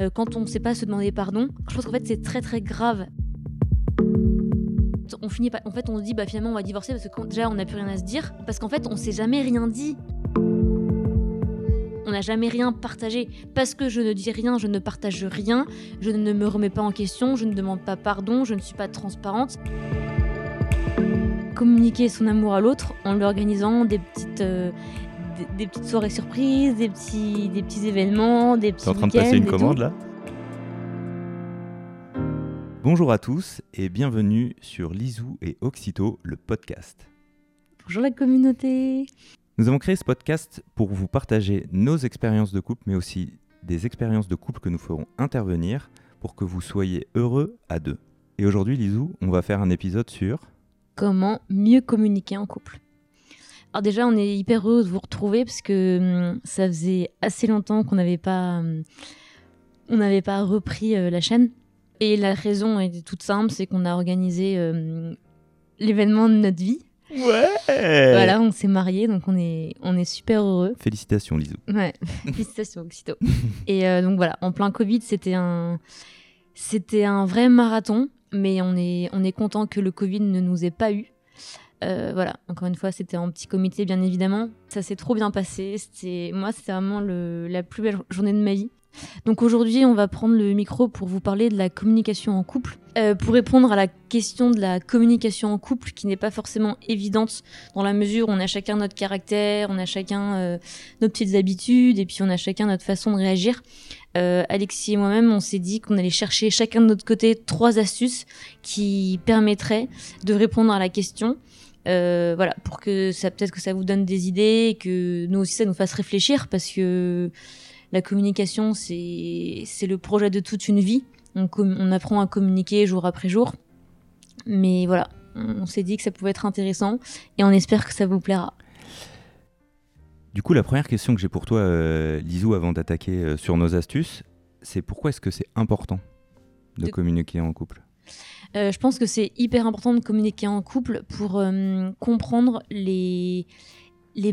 euh, quand on ne sait pas se demander pardon, je pense qu'en fait c'est très très grave. On finit pas, en fait on se dit bah finalement on va divorcer parce que déjà on n'a plus rien à se dire, parce qu'en fait on s'est jamais rien dit. On n'a jamais rien partagé. Parce que je ne dis rien, je ne partage rien, je ne me remets pas en question, je ne demande pas pardon, je ne suis pas transparente communiquer son amour à l'autre en lui organisant des petites, euh, des, petites soirées surprises, des petits, des petits événements, des petits. T'es en train de passer une commande là Bonjour à tous et bienvenue sur Lisou et Oxito, le podcast. Bonjour la communauté Nous avons créé ce podcast pour vous partager nos expériences de couple, mais aussi des expériences de couple que nous ferons intervenir pour que vous soyez heureux à deux. Et aujourd'hui, Lisou, on va faire un épisode sur comment mieux communiquer en couple. Alors déjà, on est hyper heureux de vous retrouver parce que hum, ça faisait assez longtemps qu'on n'avait pas, hum, on n'avait pas repris euh, la chaîne. Et la raison est toute simple, c'est qu'on a organisé hum, l'événement de notre vie. Ouais. Voilà, on s'est mariés, donc on est, on est super heureux. Félicitations, Lisou. Ouais, félicitations, Oxito. Et euh, donc voilà, en plein Covid, c'était un, c'était un vrai marathon mais on est, on est content que le Covid ne nous ait pas eu. Euh, voilà, encore une fois, c'était en petit comité, bien évidemment. Ça s'est trop bien passé. C'était, moi, c'était vraiment le, la plus belle journée de ma vie. Donc aujourd'hui, on va prendre le micro pour vous parler de la communication en couple. Euh, pour répondre à la question de la communication en couple, qui n'est pas forcément évidente dans la mesure où on a chacun notre caractère, on a chacun euh, nos petites habitudes, et puis on a chacun notre façon de réagir. Euh, Alexis et moi-même, on s'est dit qu'on allait chercher chacun de notre côté trois astuces qui permettraient de répondre à la question. Euh, voilà, pour que ça peut-être que ça vous donne des idées, que nous aussi ça nous fasse réfléchir, parce que la communication c'est c'est le projet de toute une vie. On, on apprend à communiquer jour après jour, mais voilà, on, s'est dit que ça pouvait être intéressant et on espère que ça vous plaira. Du coup, la première question que j'ai pour toi, euh, Lisou, avant d'attaquer euh, sur nos astuces, c'est pourquoi est-ce que c'est important de, communiquer en couple? Euh, Je pense que c'est hyper important de communiquer en couple pour comprendre les,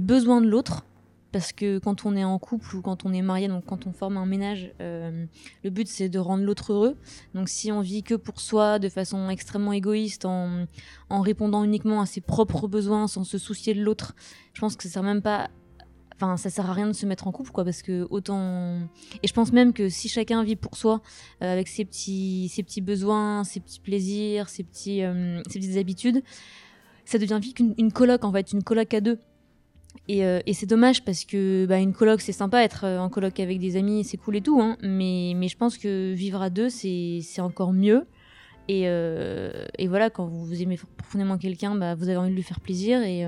besoins de l'autre. Parce que quand on est en couple ou quand on est marié, donc quand on forme un ménage, le but c'est de rendre l'autre heureux. Donc si on vit que pour soi, de façon extrêmement égoïste, en, en répondant uniquement à ses propres besoins, sans se soucier de l'autre, je pense que ça sert même pas Enfin, ça sert à rien de se mettre en couple, quoi, parce que autant. Et je pense même que si chacun vit pour soi, euh, avec ses petits, ses petits besoins, ses petits plaisirs, ses, petits, euh, ses petites habitudes, ça devient vite une, une coloc, en fait, une coloc à deux. Et, euh, et c'est dommage parce que bah, une coloc, c'est sympa, être en coloc avec des amis, c'est cool et tout, hein, mais, mais je pense que vivre à deux, c'est encore mieux. Et, et, voilà, quand vous aimez profondément quelqu'un, bah, vous avez envie de lui faire plaisir. Et,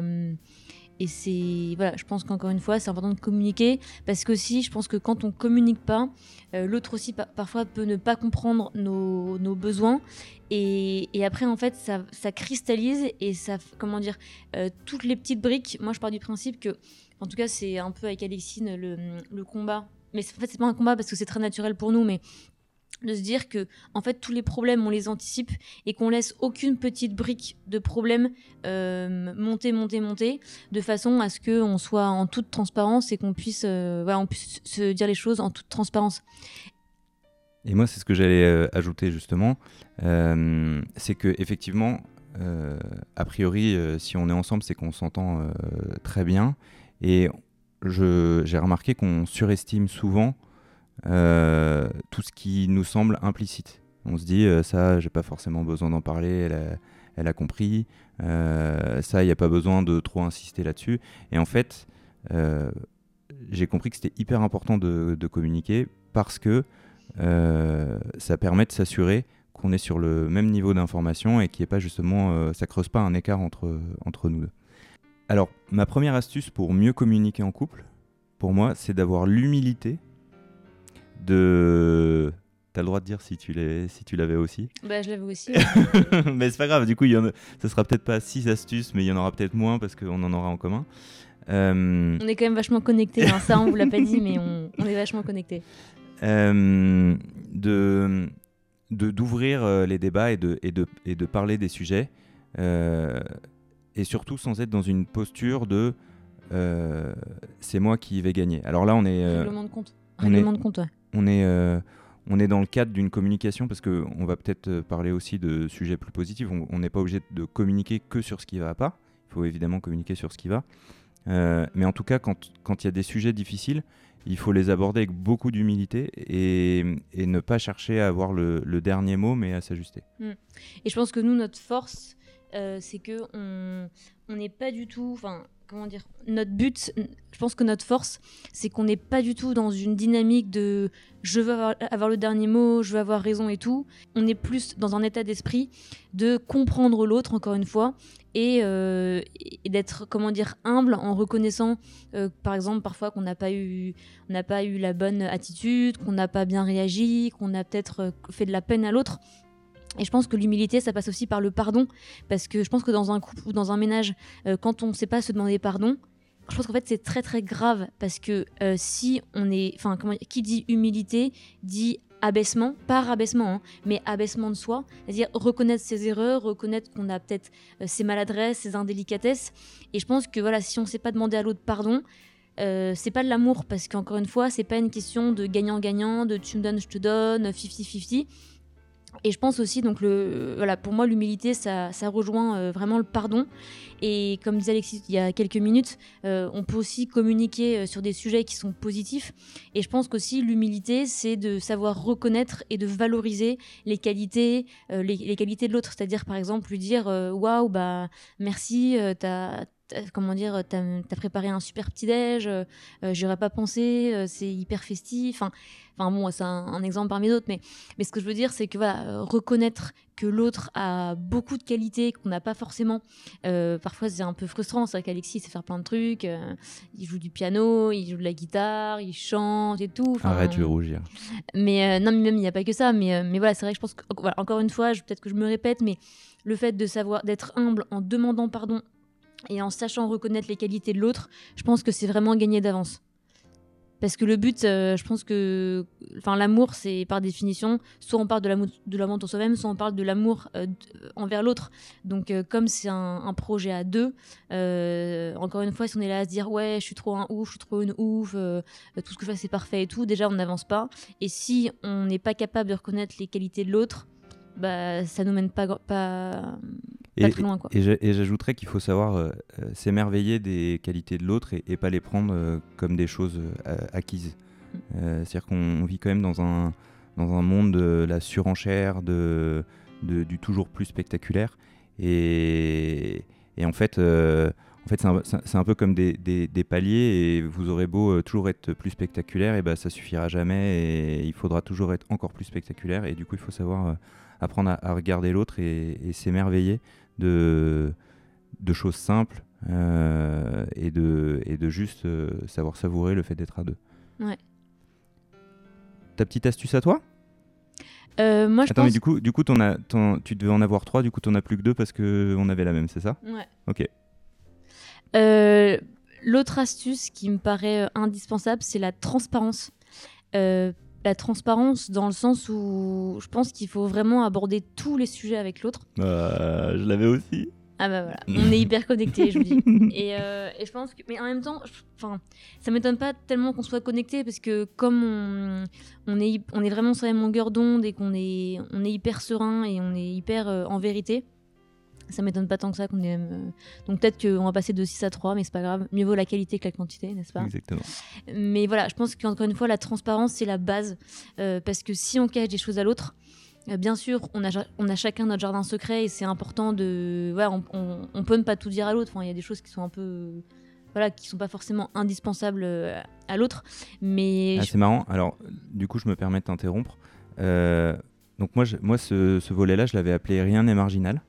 et c'est voilà, je pense qu'encore une fois, c'est important de communiquer parce que aussi, je pense que quand on communique pas, euh, l'autre aussi parfois peut ne pas comprendre nos, besoins et, après en fait ça, ça, cristallise et ça comment dire euh, toutes les petites briques. Moi, je pars du principe que en tout cas, c'est un peu avec Alexine le, le combat. Mais en fait, c'est pas un combat parce que c'est très naturel pour nous, mais de se dire que en fait tous les problèmes on les anticipe et qu'on laisse aucune petite brique de problème euh, monter monter monter de façon à ce que on soit en toute transparence et qu'on puisse euh, voilà, on puisse se dire les choses en toute transparence. Et moi c'est ce que j'allais euh, ajouter justement. C'est que effectivement a priori si on est ensemble c'est qu'on s'entend très bien. Et j'ai remarqué qu'on surestime souvent euh, tout ce qui nous semble implicite. On se dit, euh, ça, j'ai pas forcément besoin d'en parler, elle a, compris, euh, ça, il n'y a pas besoin de trop insister là-dessus. Et en fait, j'ai compris que c'était hyper important de, de, communiquer parce que ça permet de s'assurer qu'on est sur le même niveau d'information et qu'il n'y ait pas justement, ça creuse pas un écart entre, entre nous deux. Alors, ma première astuce pour mieux communiquer en couple, pour moi, c'est d'avoir l'humilité de. T'as le droit de dire si tu l'avais si tu l'avais aussi. Bah je l'avais aussi. mais c'est pas grave. Du coup, il y en a... ça sera peut-être pas six astuces, mais il y en aura peut-être moins parce qu'on en aura en commun. Euh, on est quand même vachement connectés. Hein. Ça, on vous l'a pas dit, mais on, on est vachement connectés. Euh, de d'ouvrir euh, les débats et de, et, de, et de parler des sujets. et surtout sans être dans une posture de c'est moi qui vais gagner. Alors là, on est. Règlement de compte. Règlement de compte, ouais on est, euh, on est dans le cadre d'une communication parce qu'on va peut-être parler aussi de sujets plus positifs. On n'est pas obligé de communiquer que sur ce qui va pas. Il faut évidemment communiquer sur ce qui va. mais en tout cas, quand il y a des sujets difficiles, il faut les aborder avec beaucoup d'humilité et, ne pas chercher à avoir le, dernier mot, mais à s'ajuster. Mm. Et je pense que nous, notre force, euh, c'est que on n'est pas du tout, comment dire, notre but, je pense que notre force, c'est qu'on n'est pas du tout dans une dynamique de je veux avoir, le dernier mot, je veux avoir raison et tout. On est plus dans un état d'esprit de comprendre l'autre, encore une fois, et, euh, d'être, comment dire, humble en reconnaissant, euh, par exemple, parfois qu'on n'a pas n'a pas eu la bonne attitude, qu'on n'a pas bien réagi, qu'on a peut-être fait de la peine à l'autre. Et je pense que l'humilité, ça passe aussi par le pardon, parce que je pense que dans un couple ou dans un ménage, euh, quand on ne sait pas se demander pardon, je pense qu'en fait c'est très très grave, parce que euh, si on est, enfin qui dit humilité dit abaissement, pas rabaissement, hein, mais abaissement de soi, c'est-à-dire reconnaître ses erreurs, reconnaître qu'on a peut-être euh, ses maladresses, ses indélicatesses. Et je pense que voilà, si on ne sait pas demander à l'autre pardon, euh, c'est pas de l'amour parce qu'encore une fois, c'est pas une question de gagnant-gagnant, de tu me donnes, je te donne, 50-50. Et je pense aussi, donc le, voilà, pour moi, l'humilité, ça, ça rejoint euh, vraiment le pardon. Et comme disait Alexis il y a quelques minutes, euh, on peut aussi communiquer euh, sur des sujets qui sont positifs. Et je pense qu'aussi, l'humilité, c'est de savoir reconnaître et de valoriser les qualités, les, qualités de l'autre. C'est-à-dire, par exemple, lui dire Waouh, bah, merci, t'as comment dire, t'as as préparé un super petit déj, j'aurais pas pensé, c'est hyper festif. Enfin, Enfin bon, c'est un, exemple parmi d'autres, mais, mais ce que je veux dire, c'est que voilà, euh, reconnaître que l'autre a beaucoup de qualités qu'on n'a pas forcément. Euh, parfois, c'est un peu frustrant. C'est vrai qu'Alexis sait faire plein de trucs. Euh, il joue du piano, il joue de la guitare, il chante et tout. Arrête, vais rougir. Mais non, mais même il n'y a pas que ça. Mais, mais voilà, c'est vrai que je pense que, voilà, encore une fois, peut-être que je me répète, mais le fait de savoir d'être humble en demandant pardon et en sachant reconnaître les qualités de l'autre, je pense que c'est vraiment gagner d'avance. Parce que le but, euh, je pense que, enfin, l'amour, c'est par définition, soit on parle de l'amour en soi-même, soit on parle de l'amour euh, envers l'autre. Donc, euh, comme c'est un, projet à deux, encore une fois, si on est là à se dire ouais, je suis trop un ouf, je suis trop une ouf, tout ce que je fais c'est parfait et tout, déjà on n'avance pas. Et si on n'est pas capable de reconnaître les qualités de l'autre, bah, ça nous mène pas, et, très loin. Quoi. Et j'ajouterais qu'il faut savoir euh, euh, s'émerveiller des qualités de l'autre et, pas les prendre euh, comme des choses acquises. Mm. C'est-à-dire qu'on vit quand même dans un, dans un monde de la surenchère, de, de du toujours plus spectaculaire. Et, et en fait, en fait, c'est un, un, peu comme des, des, des, paliers et vous aurez beau toujours être plus spectaculaire, et ben ça suffira jamais et il faudra toujours être encore plus spectaculaire. Et du coup, il faut savoir apprendre à, regarder l'autre et, s'émerveiller de, de choses simples euh, et, de, et de juste euh, savoir savourer le fait d'être à deux. Ouais. Ta petite astuce à toi? Euh, moi, je Attends, mais du coup, du coup tu devais en avoir trois, du coup, tu n'en as plus que deux parce qu'on avait la même, c'est ça? Ouais. Ok. L'autre astuce qui me paraît indispensable, c'est la transparence la transparence dans le sens où je pense qu'il faut vraiment aborder tous les sujets avec l'autre. Euh, je l'avais aussi. Ah bah voilà, on est hyper connectés, je vous dis. Et, euh, et, je pense que, mais en même temps, enfin, ça m'étonne pas tellement qu'on soit connectés parce que comme on, on est, on est vraiment sur la même longueur d'onde et qu'on est, on est hyper serein et on est hyper euh, en vérité, ça m'étonne pas tant que ça qu'on est. Euh, donc peut-être qu'on va passer de 6 à 3, mais c'est pas grave. Mieux vaut la qualité que la quantité, n'est-ce pas? Exactement. Mais voilà, je pense qu'encore une fois, la transparence, c'est la base. Euh, parce que si on cache des choses à l'autre, euh, bien sûr, on a, on a chacun notre jardin secret et c'est important de. Voilà, on, on, peut ne pas tout dire à l'autre. Enfin, il y a des choses qui sont un peu. Voilà, qui sont pas forcément indispensables à l'autre. Mais. Ah, c'est marrant. Alors, du coup, je me permets de t'interrompre. donc, moi, je, moi ce, ce volet-là, je l'avais appelé Rien n'est marginal.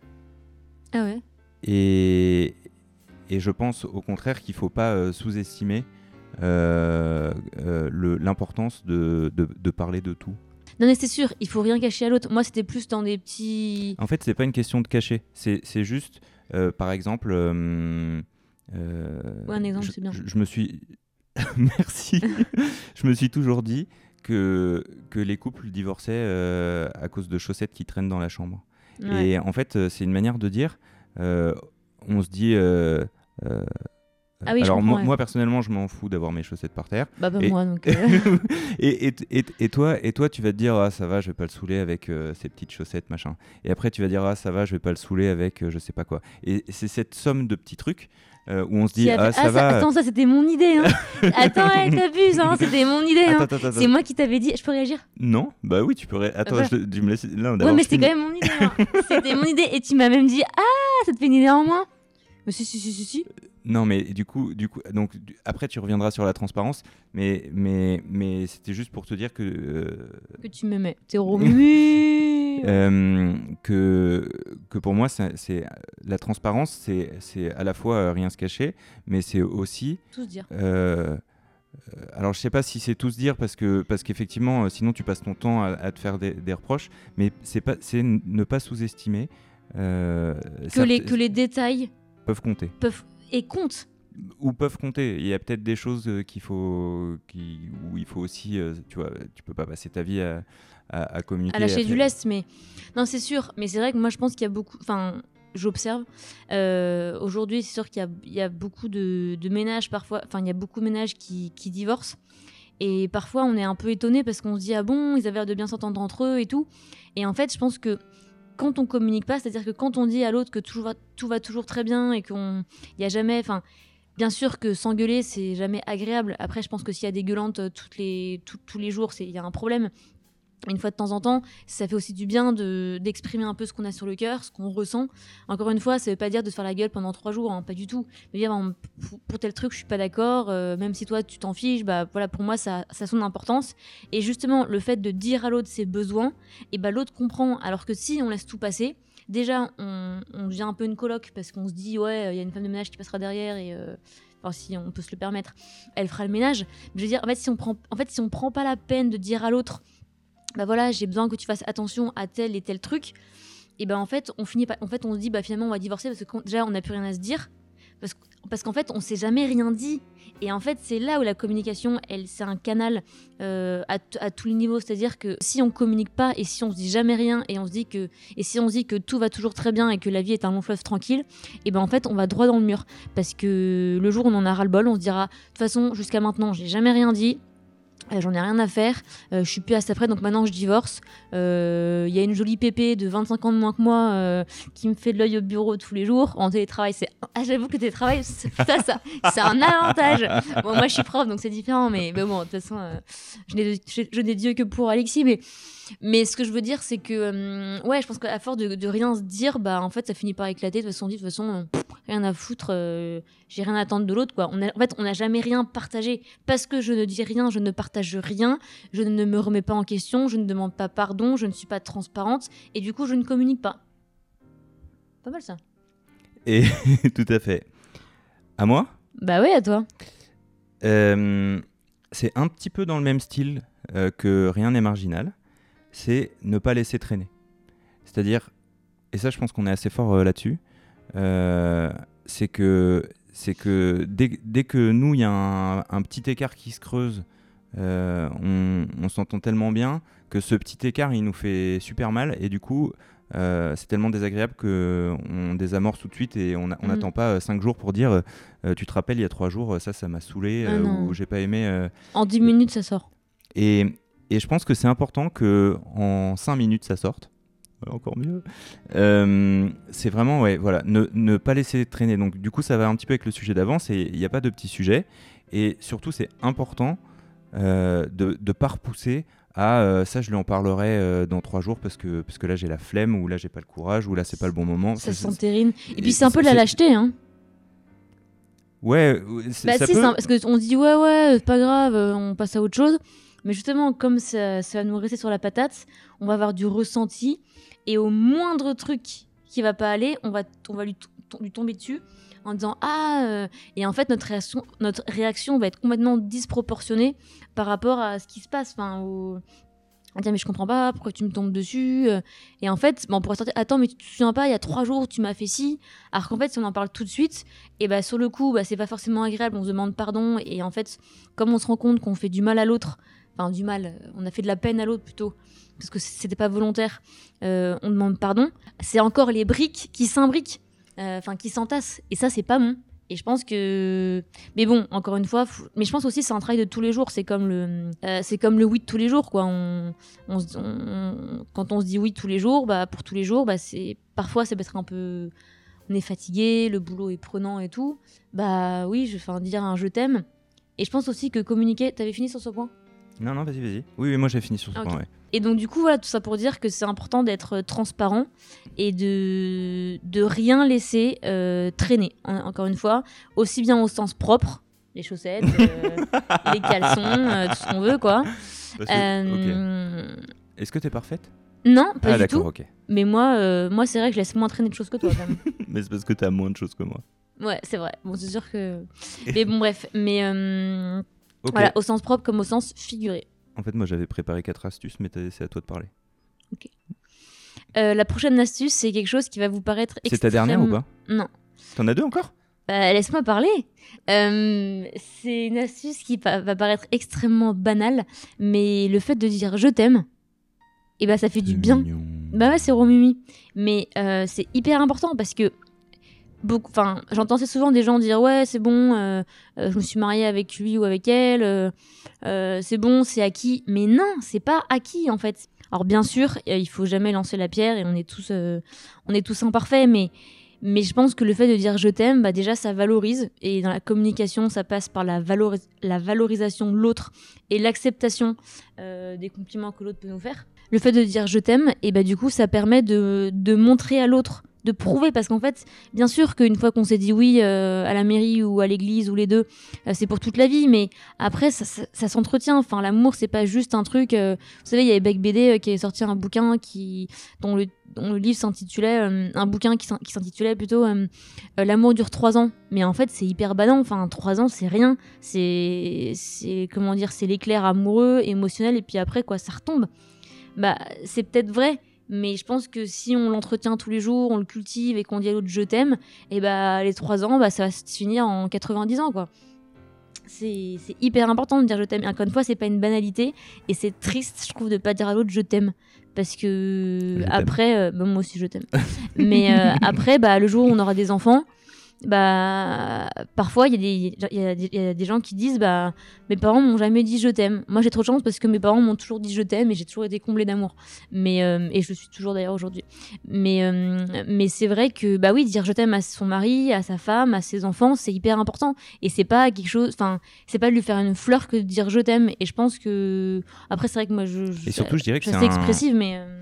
Ah ouais et, et je pense au contraire qu'il ne faut pas euh, sous-estimer euh, euh, l'importance de, de, parler de tout. Non mais c'est sûr, il faut rien cacher à l'autre. Moi c'était plus dans des petits... En fait c'est pas une question de cacher, c'est juste par exemple... ouais, un exemple c'est bien. Je, me suis... Merci. je me suis toujours dit que, que les couples divorçaient à cause de chaussettes qui traînent dans la chambre. Et en fait, euh, c'est une manière de dire, euh, on se dit, euh, Ah oui, Alors moi, ouais. moi, personnellement, je m'en fous d'avoir mes chaussettes par terre. Bah, pas Et- moi, donc. euh, et, et, et, et toi, et toi, tu vas te dire ah ça va, je vais pas le saouler avec euh, ces petites chaussettes machin. Et après tu vas dire ah ça va, je vais pas le saouler avec euh, je sais pas quoi. Et c'est cette somme de petits trucs euh, où on se dit ah fait- ça va. Attends, ça c'était mon idée. Hein. attends, ouais, t'abuses, hein, c'était mon idée. Hein. C'est moi qui t'avais dit. Je peux réagir? Non, bah oui, tu peux. ré- Attends, voilà. je tu me laisses. Non, Ouais, mais c'était quand même mon idée. hein. c'était mon idée. Et tu m'as même dit Ah, ça te fait une idée en moins. Mais si, si, si, si. si. Non, mais du coup, du coup, donc du- après tu reviendras sur la transparence, mais mais mais c'était juste pour te dire que euh, Que tu m'aimais. T'es remis. euh, que que pour moi c'est la transparence, c'est c'est à la fois euh, rien se cacher, mais c'est aussi Tout se dire. euh, alors je sais pas si c'est tout se dire parce que parce qu'effectivement sinon tu passes ton temps à, à te faire des, des reproches, mais c'est pas c'est ne pas sous-estimer Que les, que les détails peuvent compter. peuvent. Et comptent. ou peuvent compter. Il y a peut-être des choses euh, qu'il faut, qui, où il faut aussi, euh, tu vois, tu peux pas passer ta vie à, à, à communiquer. à lâcher à du lest, mais non, c'est sûr. Mais c'est vrai que moi, je pense qu'il y a beaucoup. Enfin, j'observe. euh, Aujourd'hui, c'est sûr qu'il y a, il y a beaucoup de, de ménages parfois. Enfin, il y a beaucoup de ménages qui, qui divorcent. Et parfois, on est un peu étonné parce qu'on se dit ah bon, ils avaient l'air de bien s'entendre entre eux et tout. Et en fait, je pense que quand on communique pas, c'est-à-dire que quand on dit à l'autre que tout va, toujours très bien et qu'on, il y a jamais, enfin. Bien sûr que s'engueuler, c'est jamais agréable. Après, je pense que s'il y a des gueulantes euh, les, tous les jours, il y a un problème. Une fois de temps en temps, ça fait aussi du bien de d'exprimer un peu ce qu'on a sur le cœur, ce qu'on ressent. Encore une fois, ça veut pas dire de se faire la gueule pendant trois jours, hein, pas du tout. Mais dire bon, pour, tel truc, je suis pas d'accord, euh, même si toi tu t'en fiches, bah voilà, pour moi ça, ça a son importance. Et justement, le fait de dire à l'autre ses besoins, et bah l'autre comprend. Alors que si on laisse tout passer, déjà on, on devient un peu une coloc parce qu'on se dit ouais, il y a une femme de ménage qui passera derrière et euh, si on peut se le permettre, elle fera le ménage. Je veux dire, en fait, si on prend, en fait, si on prend pas la peine de dire à l'autre bah voilà, j'ai besoin que tu fasses attention à tel et tel truc, et ben en fait, on finit pas, en fait, on se dit bah finalement on va divorcer parce que déjà on n'a plus rien à se dire, parce, que- parce qu'en fait on s'est jamais rien dit, et en fait c'est là où la communication, elle, c'est un canal euh, à, tous les niveaux, c'est-à-dire que si on communique pas et si on se dit jamais rien et on se dit que et si on se dit que tout va toujours très bien et que la vie est un long fleuve tranquille, et ben en fait on va droit dans le mur, parce que le jour où on en a le bol, on se dira de toute façon jusqu'à maintenant j'ai jamais rien dit. Euh, J'en ai rien à faire, euh, je suis plus à ça près, donc maintenant je divorce. Euh, Il y a une jolie pépé de 25 ans de moins que moi euh, qui me fait de l'œil au bureau tous les jours. En télétravail, c'est. Ah, j'avoue que télétravail, ça, ça, c'est un avantage. Moi je suis prof, donc c'est différent, mais, mais bon, de toute façon, euh, je n'ai Dieu que pour Alexis. Mais, mais ce que je veux dire, c'est que, hum, ouais, je pense qu'à force de, de rien se dire, bah en fait, ça finit par éclater. De toute façon, on dit, de toute façon, euh, pff, rien à foutre, euh, j'ai rien à attendre de l'autre, quoi. On a, en fait, on n'a jamais rien partagé. Parce que je ne dis rien, je ne partage rien, je ne me remets pas en question, je ne demande pas pardon, je ne suis pas transparente, et du coup, je ne communique pas. Pas mal ça. Et tout à fait. À moi? Bah ouais, à toi. Euh, C'est un petit peu dans le même style euh, que rien n'est marginal. C'est ne pas laisser traîner. C'est-à-dire, et ça, je pense qu'on est assez fort euh, là-dessus. euh, c'est que c'est que dès, dès que nous, il y a un, un petit écart qui se creuse, euh, on, on s'entend tellement bien que ce petit écart, il nous fait super mal. Et du coup, euh, c'est tellement désagréable qu'on désamorce tout de suite et on n'attend pas 5 jours pour dire euh, Tu te rappelles, il y a 3 jours, ça, ça m'a saoulé Ah ou j'ai pas aimé. En 10 minutes, ça sort. Et, et je pense que c'est important que en 5 minutes, ça sorte. Ouais, Encore mieux. Euh, c'est vraiment, ouais, voilà, ne, ne pas laisser traîner. Donc, du coup, ça va un petit peu avec le sujet d'avant. c'est- Il n'y a pas de petit sujet. Et surtout, c'est important euh, de ne pas repousser à euh, ça, je lui en parlerai euh, dans trois jours parce que, parce que là, j'ai la flemme ou là, j'ai pas le courage ou là, c'est pas le bon moment. Ça C'est- s'entérine. Et et puis c'est un peu de la lâcheté, hein. Ouais, c'est- Bah ça si, peut- c'est un- parce qu'on se dit ouais ouais, c'est pas grave, on passe à autre chose. Mais justement, comme ça, va nous rester sur la patate, on va avoir du ressenti et au moindre truc qui va pas aller, on va, on va lui, lui tomber dessus en disant ah euh, et en fait notre réaction, notre réaction va être complètement disproportionnée par rapport à ce qui se passe. Enfin, au... on mais je comprends pas pourquoi tu me tombes dessus euh. et en fait bon, on pourrait sortir attends mais tu te souviens pas il y a trois jours tu m'as fait ci alors qu'en fait si on en parle tout de suite et bah sur le coup bah, c'est pas forcément agréable on se demande pardon et en fait comme on se rend compte qu'on fait du mal à l'autre enfin du mal on a fait de la peine à l'autre plutôt parce que c'était pas volontaire euh, on demande pardon c'est encore les briques qui s'imbriquent euh, enfin qui s'entassent et ça c'est pas bon Et je pense que, mais bon, encore une fois, mais je pense aussi que c'est un travail de tous les jours. C'est comme le, euh, c'est comme le oui de tous les jours, quoi. On, on- quand on se dit oui tous les jours, bah pour tous les jours, bah c'est parfois ça peut être un peu, on est fatigué, le boulot est prenant et tout. Bah oui, je, enfin dire un je t'aime. Et je pense aussi que communiquer. T'avais fini sur ce point? Non, non, vas-y, vas-y. Oui, oui, moi j'ai fini sur ce Ah, point, ouais. Et donc, du coup, voilà, tout ça pour dire que c'est important d'être transparent et de, de rien laisser euh, traîner, en- encore une fois, aussi bien au sens propre, les chaussettes, euh, les caleçons, euh, tout ce qu'on veut, quoi. Euh, Est-ce que t'es parfaite? Non, pas Ah, du d'accord, tout. ok. Mais moi, euh, moi c'est vrai que je laisse moins traîner de choses que toi, quand même. Mais c'est parce que t'as moins de choses que moi. Ouais, c'est vrai. Bon, c'est sûr que. Mais bon, bref. Mais Ok. voilà, au sens propre comme au sens figuré. En fait, moi j'avais préparé quatre astuces, mais c'est à toi de parler. Euh, la prochaine astuce, c'est quelque chose qui va vous paraître C'est ta dernière ou extrêmement- pas Non. T'en as deux encore Bah, Laisse-moi parler. Euh, c'est une astuce qui va paraître extrêmement banale, mais le fait de dire je t'aime, et bah ça fait du bien. mignon. Bah ouais, c'est Romumi. Mais euh, c'est hyper important parce que enfin, j'entends souvent des gens dire ouais, c'est bon, euh, euh, je me suis mariée avec lui ou avec elle, euh, c'est bon, c'est acquis. Mais non, c'est pas acquis en fait. Alors bien sûr, il faut jamais lancer la pierre et on est tous, on est tous imparfaits, mais mais je pense que le fait de dire je t'aime, bah déjà ça valorise et dans la communication, ça passe par la, valoris- la valorisation de l'autre et l'acceptation des compliments que l'autre peut nous faire. Le fait de dire je t'aime, et bah du coup ça permet de montrer à l'autre, de prouver parce qu'en fait, bien sûr qu'une fois qu'on s'est dit oui euh, à la mairie ou à l'église ou les deux, euh, c'est pour toute la vie, mais après ça, ça, s'entretient. Enfin l'amour c'est pas juste un truc. euh, vous savez il y avait Beck BD qui avait sorti un bouquin qui dont le dont le livre s'intitulait un bouquin qui s'in- qui s'intitulait plutôt l'amour dure trois ans mais en fait c'est hyper badant enfin trois ans c'est rien c'est comment dire c'est l'éclair amoureux émotionnel et puis après quoi ça retombe bah c'est peut-être vrai mais je pense que si on l'entretient tous les jours on le cultive et qu'on dit à l'autre je t'aime et bah les trois ans bah ça va se finir en 90 ans quoi c'est hyper important de dire je t'aime. Encore une fois, c'est pas une banalité et c'est triste, je trouve, de pas dire à l'autre je t'aime. Parce que Je après, euh, bah, moi aussi je t'aime. Mais euh, après, bah, le jour où on aura des enfants, bah, parfois il y, a des- il y, y a des gens qui disent bah, mes parents m'ont jamais dit je t'aime. Moi j'ai trop de chance parce que mes parents m'ont toujours dit je t'aime et j'ai toujours été comblée d'amour. Mais euh, et je le suis toujours d'ailleurs aujourd'hui. Mais euh, mais c'est vrai que bah oui dire je t'aime à son mari, à sa femme, à ses enfants, c'est hyper important et c'est pas quelque chose. Enfin c'est pas de lui faire une fleur que de dire je t'aime. Et je pense que après c'est vrai que moi je, je Et surtout, je dirais que c'est un- expressive mais euh,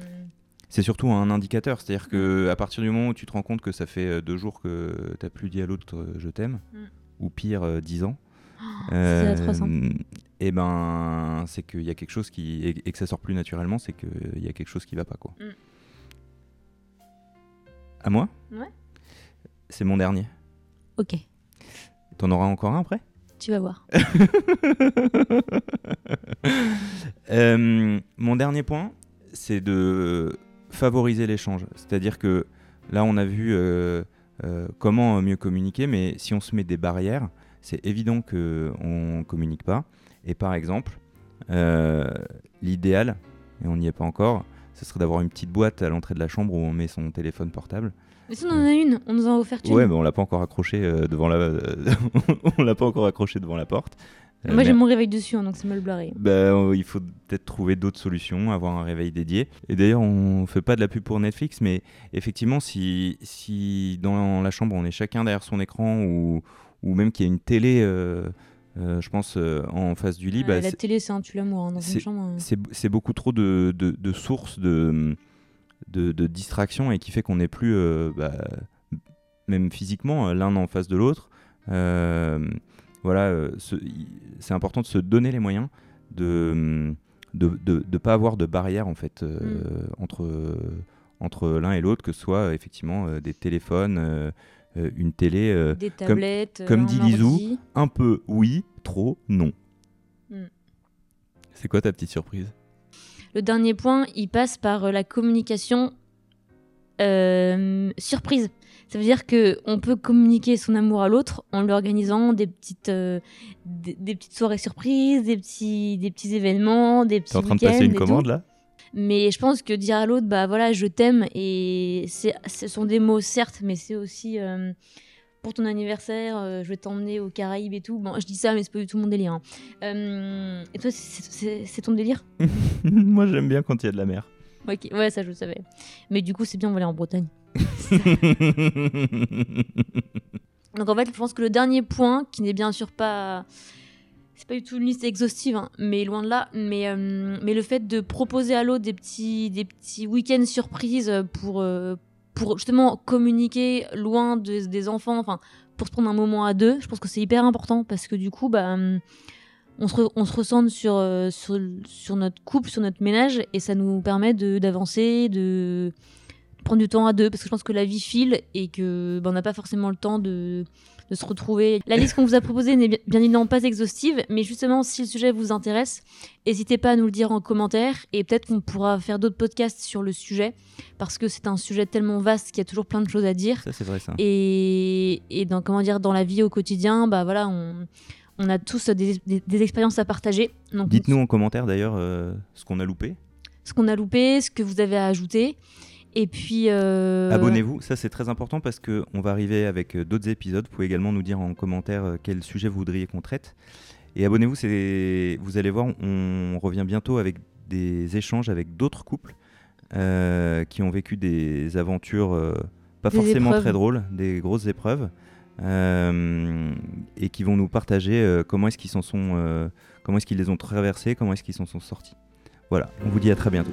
C'est surtout un indicateur, c'est-à-dire que à partir du moment où tu te rends compte que ça fait euh, deux jours que t'as plus dit à l'autre euh, je t'aime, Mm. ou pire euh, dix ans, et ben c'est qu'il y a quelque chose qui et, et que ça sort plus naturellement, c'est qu'il y a quelque chose qui va pas quoi. Mm. À moi? Ouais. C'est mon dernier. ok T'en auras encore un après? Tu vas voir. Euh, mon dernier point, c'est de favoriser l'échange. C'est-à-dire que là, on a vu euh, euh, comment mieux communiquer, mais si on se met des barrières, c'est évident qu'on ne communique pas. Et par exemple, euh, l'idéal, et on n'y est pas encore, ce serait d'avoir une petite boîte à l'entrée de la chambre où on met son téléphone portable. Mais si on en a une, on nous en a offert une. Ouais, mais on l'a pas encore accroché euh, devant la, on l'a pas encore accroché devant la porte. Euh, Moi j'ai mon réveil dessus, hein, donc c'est mal blaré. bah, euh, il faut peut-être trouver d'autres solutions, avoir un réveil dédié. Et d'ailleurs, on fait pas de la pub pour Netflix, mais effectivement, si, si dans la chambre on est chacun derrière son écran ou, ou même qu'il y a une télé, euh, euh, je pense, euh, en face du lit, bah, la télé c'est un tue l'amour hein, dans une chambre. euh. c'est beaucoup trop de, de, de sources de, de, de distraction et qui fait qu'on n'est plus, euh, bah, même physiquement, l'un en face de l'autre. Voilà, euh, c'est important de se donner les moyens de de, de, de pas avoir de barrière en fait euh, Mm. entre entre l'un et l'autre, que ce soit effectivement euh, des téléphones, une télé, Des tablettes, comme dit Lizou, un peu oui, trop non. Mm. C'est quoi ta petite surprise? Le dernier point, il passe par la communication euh, surprise. Ça veut dire que on peut communiquer son amour à l'autre en lui organisant des petites, euh, des, des petites soirées surprises, des petits, des petits événements, des petits T'es en train de passer une tout. commande là? Mais je pense que dire à l'autre, bah voilà, je t'aime, et ce sont des mots certes, mais c'est aussi euh, pour ton anniversaire, euh, je vais t'emmener aux Caraïbes et tout. Bon, je dis ça, mais c'est pas du tout mon délire. hein. Euh, et toi, c'est ton délire? Moi, j'aime bien quand il y a de la mer. Ok, ouais, ça je le savais. Mais du coup, c'est bien, on va aller en Bretagne. Donc en fait, je pense que le dernier point, qui n'est bien sûr pas. C'est pas du tout une liste exhaustive, hein, mais loin de là. Mais, euh, mais le fait de proposer à l'autre des petits, des petits week-ends surprises pour, euh, pour justement communiquer loin de- des enfants, enfin, pour se prendre un moment à deux, je pense que c'est hyper important parce que du coup, bah, hum, on, se ressente sur, euh, sur, sur notre couple, sur notre ménage, et ça nous permet d'avancer, de prendre du temps à deux parce que je pense que la vie file et que ben, on n'a pas forcément le temps de, de se retrouver. La liste qu'on vous a proposée n'est bien évidemment pas exhaustive, mais justement, si le sujet vous intéresse, n'hésitez pas à nous le dire en commentaire et peut-être qu'on pourra faire d'autres podcasts sur le sujet parce que c'est un sujet tellement vaste qu'il y a toujours plein de choses à dire. Ça, c'est vrai, ça. Et, et dans, comment dire, dans la vie au quotidien, bah voilà, on, on a tous des, des- des expériences à partager. Dites-nous en commentaire d'ailleurs euh, ce qu'on a loupé. ce qu'on a loupé, ce que vous avez à ajouter. Et puis. euh, Abonnez-vous, ça c'est très important parce qu'on va arriver avec euh, d'autres épisodes. Vous pouvez également nous dire en commentaire euh, quel sujet vous voudriez qu'on traite. Et abonnez-vous, vous allez voir, on revient bientôt avec des échanges avec d'autres couples euh, qui ont vécu des aventures euh, pas Des forcément épreuves. très drôles, des grosses épreuves, et qui vont nous partager comment est-ce qu'ils s'en sont, comment est-ce qu'ils les ont traversées, comment est-ce qu'ils s'en sont sortis. Voilà, on vous dit à très bientôt.